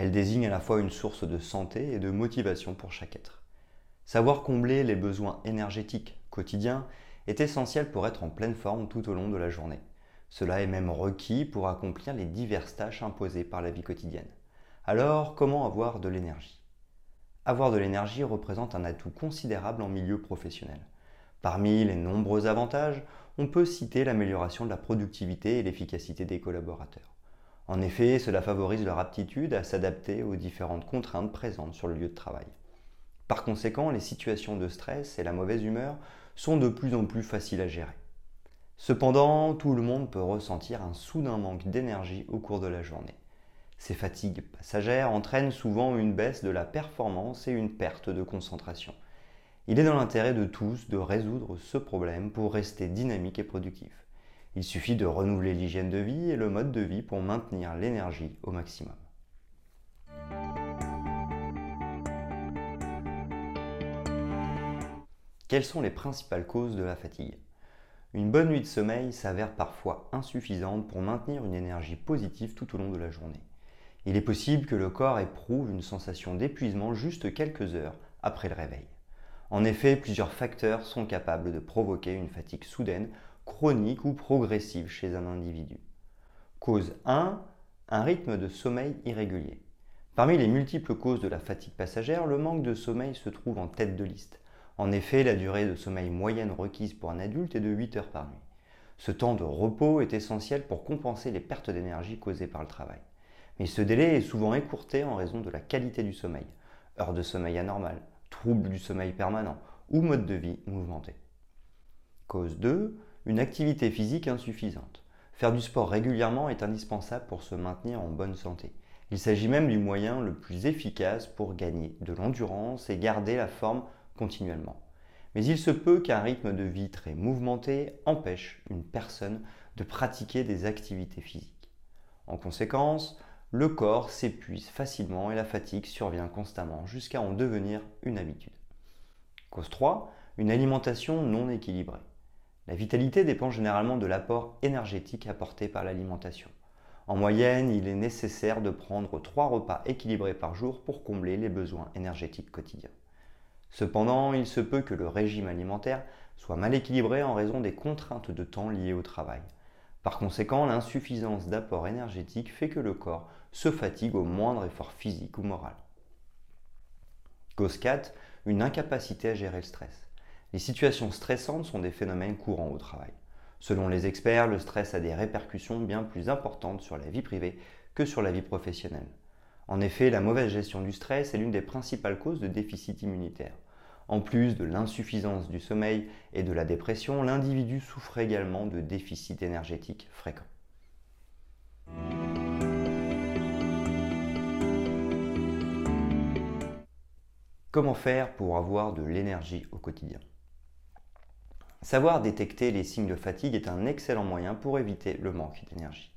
Elle désigne à la fois une source de santé et de motivation pour chaque être. Savoir combler les besoins énergétiques quotidiens est essentiel pour être en pleine forme tout au long de la journée. Cela est même requis pour accomplir les diverses tâches imposées par la vie quotidienne. Alors, comment avoir de l'énergie? Avoir de l'énergie représente un atout considérable en milieu professionnel. Parmi les nombreux avantages, on peut citer l'amélioration de la productivité et l'efficacité des collaborateurs. En effet, cela favorise leur aptitude à s'adapter aux différentes contraintes présentes sur le lieu de travail. Par conséquent, les situations de stress et la mauvaise humeur sont de plus en plus faciles à gérer. Cependant, tout le monde peut ressentir un soudain manque d'énergie au cours de la journée. Ces fatigues passagères entraînent souvent une baisse de la performance et une perte de concentration. Il est dans l'intérêt de tous de résoudre ce problème pour rester dynamique et productif. Il suffit de renouveler l'hygiène de vie et le mode de vie pour maintenir l'énergie au maximum. Quelles sont les principales causes de la fatigue? Une bonne nuit de sommeil s'avère parfois insuffisante pour maintenir une énergie positive tout au long de la journée. Il est possible que le corps éprouve une sensation d'épuisement juste quelques heures après le réveil. En effet, plusieurs facteurs sont capables de provoquer une fatigue soudaine, chronique ou progressive chez un individu. Cause 1. Un rythme de sommeil irrégulier. Parmi les multiples causes de la fatigue passagère, le manque de sommeil se trouve en tête de liste. En effet, la durée de sommeil moyenne requise pour un adulte est de 8 heures par nuit. Ce temps de repos est essentiel pour compenser les pertes d'énergie causées par le travail. Mais ce délai est souvent écourté en raison de la qualité du sommeil. Heures de sommeil anormales, troubles du sommeil permanent ou mode de vie mouvementé. Cause 2. Une activité physique insuffisante. Faire du sport régulièrement est indispensable pour se maintenir en bonne santé. Il s'agit même du moyen le plus efficace pour gagner de l'endurance et garder la forme continuellement. Mais il se peut qu'un rythme de vie très mouvementé empêche une personne de pratiquer des activités physiques. En conséquence, le corps s'épuise facilement et la fatigue survient constamment jusqu'à en devenir une habitude. Cause 3, une alimentation non équilibrée. La vitalité dépend généralement de l'apport énergétique apporté par l'alimentation. En moyenne, il est nécessaire de prendre 3 repas équilibrés par jour pour combler les besoins énergétiques quotidiens. Cependant, il se peut que le régime alimentaire soit mal équilibré en raison des contraintes de temps liées au travail. Par conséquent, l'insuffisance d'apport énergétique fait que le corps se fatigue au moindre effort physique ou moral. Cause 4, une incapacité à gérer le stress. Les situations stressantes sont des phénomènes courants au travail. Selon les experts, le stress a des répercussions bien plus importantes sur la vie privée que sur la vie professionnelle. En effet, la mauvaise gestion du stress est l'une des principales causes de déficit immunitaire. En plus de l'insuffisance du sommeil et de la dépression, l'individu souffre également de déficits énergétiques fréquents. Comment faire pour avoir de l'énergie au quotidien? Savoir détecter les signes de fatigue est un excellent moyen pour éviter le manque d'énergie.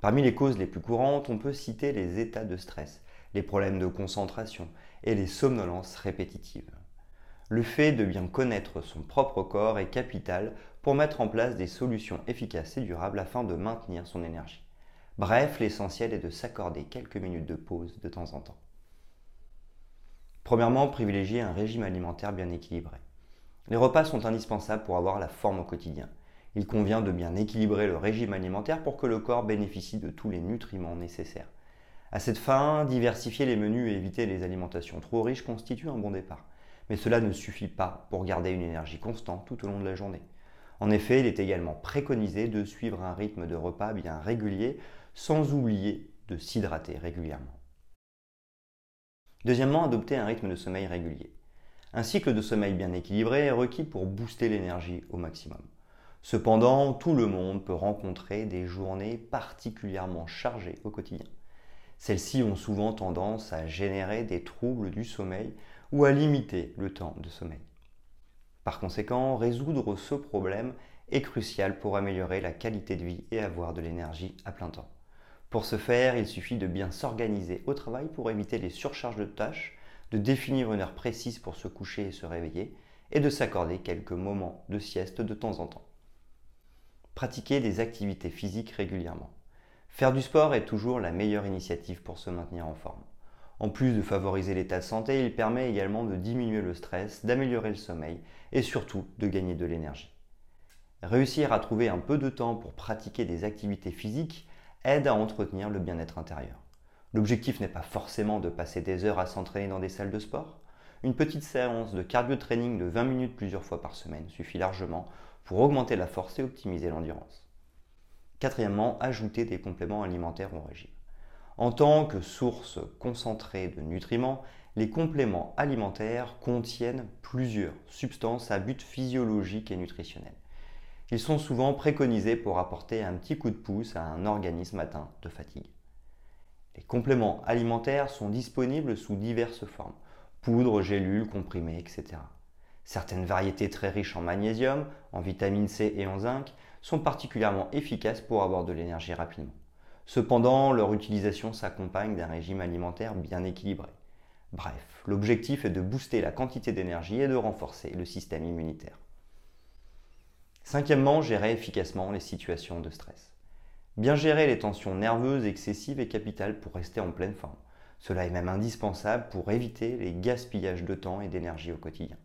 Parmi les causes les plus courantes, on peut citer les états de stress, les problèmes de concentration et les somnolences répétitives le fait de bien connaître son propre corps est capital pour mettre en place des solutions efficaces et durables afin de maintenir son énergie. Bref, l'essentiel est de s'accorder quelques minutes de pause de temps en temps. Premièrement, privilégier un régime alimentaire bien équilibré. Les repas sont indispensables pour avoir la forme au quotidien. Il convient de bien équilibrer le régime alimentaire pour que le corps bénéficie de tous les nutriments nécessaires. À cette fin, diversifier les menus et éviter les alimentations trop riches constitue un bon départ mais cela ne suffit pas pour garder une énergie constante tout au long de la journée. En effet, il est également préconisé de suivre un rythme de repas bien régulier sans oublier de s'hydrater régulièrement. Deuxièmement, adopter un rythme de sommeil régulier. Un cycle de sommeil bien équilibré est requis pour booster l'énergie au maximum. Cependant, tout le monde peut rencontrer des journées particulièrement chargées au quotidien. Celles-ci ont souvent tendance à générer des troubles du sommeil ou à limiter le temps de sommeil. Par conséquent, résoudre ce problème est crucial pour améliorer la qualité de vie et avoir de l'énergie à plein temps. Pour ce faire, il suffit de bien s'organiser au travail pour éviter les surcharges de tâches, de définir une heure précise pour se coucher et se réveiller, et de s'accorder quelques moments de sieste de temps en temps. Pratiquer des activités physiques régulièrement. Faire du sport est toujours la meilleure initiative pour se maintenir en forme. En plus de favoriser l'état de santé, il permet également de diminuer le stress, d'améliorer le sommeil et surtout de gagner de l'énergie. Réussir à trouver un peu de temps pour pratiquer des activités physiques aide à entretenir le bien-être intérieur. L'objectif n'est pas forcément de passer des heures à s'entraîner dans des salles de sport. Une petite séance de cardio training de 20 minutes plusieurs fois par semaine suffit largement pour augmenter la force et optimiser l'endurance. Quatrièmement, ajouter des compléments alimentaires au régime. En tant que source concentrée de nutriments, les compléments alimentaires contiennent plusieurs substances à but physiologique et nutritionnel. Ils sont souvent préconisés pour apporter un petit coup de pouce à un organisme atteint de fatigue. Les compléments alimentaires sont disponibles sous diverses formes poudre, gélules, comprimés, etc. Certaines variétés très riches en magnésium, en vitamine C et en zinc sont particulièrement efficaces pour avoir de l'énergie rapidement. Cependant, leur utilisation s'accompagne d'un régime alimentaire bien équilibré. Bref, l'objectif est de booster la quantité d'énergie et de renforcer le système immunitaire. Cinquièmement, gérer efficacement les situations de stress. Bien gérer les tensions nerveuses excessives est capital pour rester en pleine forme. Cela est même indispensable pour éviter les gaspillages de temps et d'énergie au quotidien.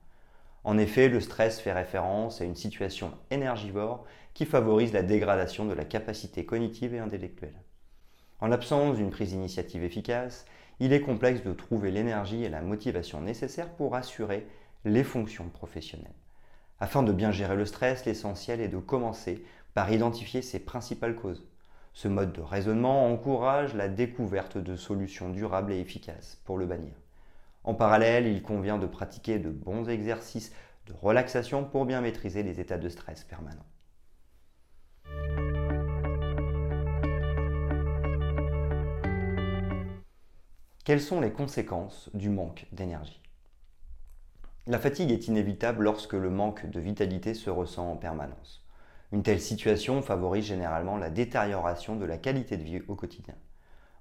En effet, le stress fait référence à une situation énergivore qui favorise la dégradation de la capacité cognitive et intellectuelle. En l'absence d'une prise d'initiative efficace, il est complexe de trouver l'énergie et la motivation nécessaires pour assurer les fonctions professionnelles. Afin de bien gérer le stress, l'essentiel est de commencer par identifier ses principales causes. Ce mode de raisonnement encourage la découverte de solutions durables et efficaces pour le bannir. En parallèle, il convient de pratiquer de bons exercices de relaxation pour bien maîtriser les états de stress permanents. Quelles sont les conséquences du manque d'énergie? La fatigue est inévitable lorsque le manque de vitalité se ressent en permanence. Une telle situation favorise généralement la détérioration de la qualité de vie au quotidien.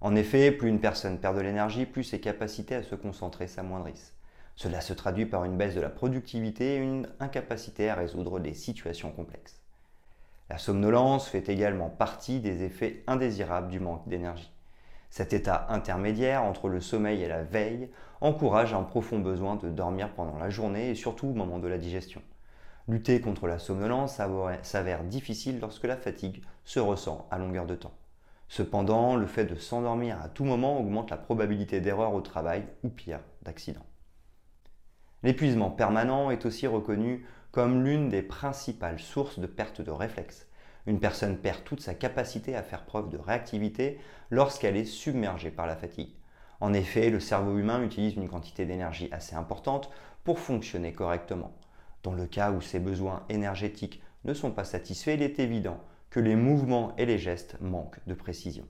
En effet, plus une personne perd de l'énergie, plus ses capacités à se concentrer s'amoindrissent. Cela se traduit par une baisse de la productivité et une incapacité à résoudre des situations complexes. La somnolence fait également partie des effets indésirables du manque d'énergie. Cet état intermédiaire entre le sommeil et la veille encourage un profond besoin de dormir pendant la journée et surtout au moment de la digestion. Lutter contre la somnolence s'avère difficile lorsque la fatigue se ressent à longueur de temps. Cependant, le fait de s'endormir à tout moment augmente la probabilité d'erreur au travail ou pire, d'accident. L'épuisement permanent est aussi reconnu comme l'une des principales sources de perte de réflexes. Une personne perd toute sa capacité à faire preuve de réactivité lorsqu'elle est submergée par la fatigue. En effet, le cerveau humain utilise une quantité d'énergie assez importante pour fonctionner correctement. Dans le cas où ses besoins énergétiques ne sont pas satisfaits, il est évident que les mouvements et les gestes manquent de précision.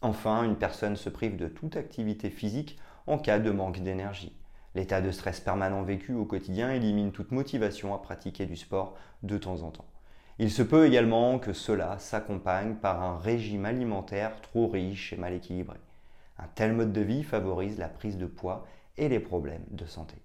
Enfin, une personne se prive de toute activité physique en cas de manque d'énergie. L'état de stress permanent vécu au quotidien élimine toute motivation à pratiquer du sport de temps en temps. Il se peut également que cela s'accompagne par un régime alimentaire trop riche et mal équilibré. Un tel mode de vie favorise la prise de poids et les problèmes de santé.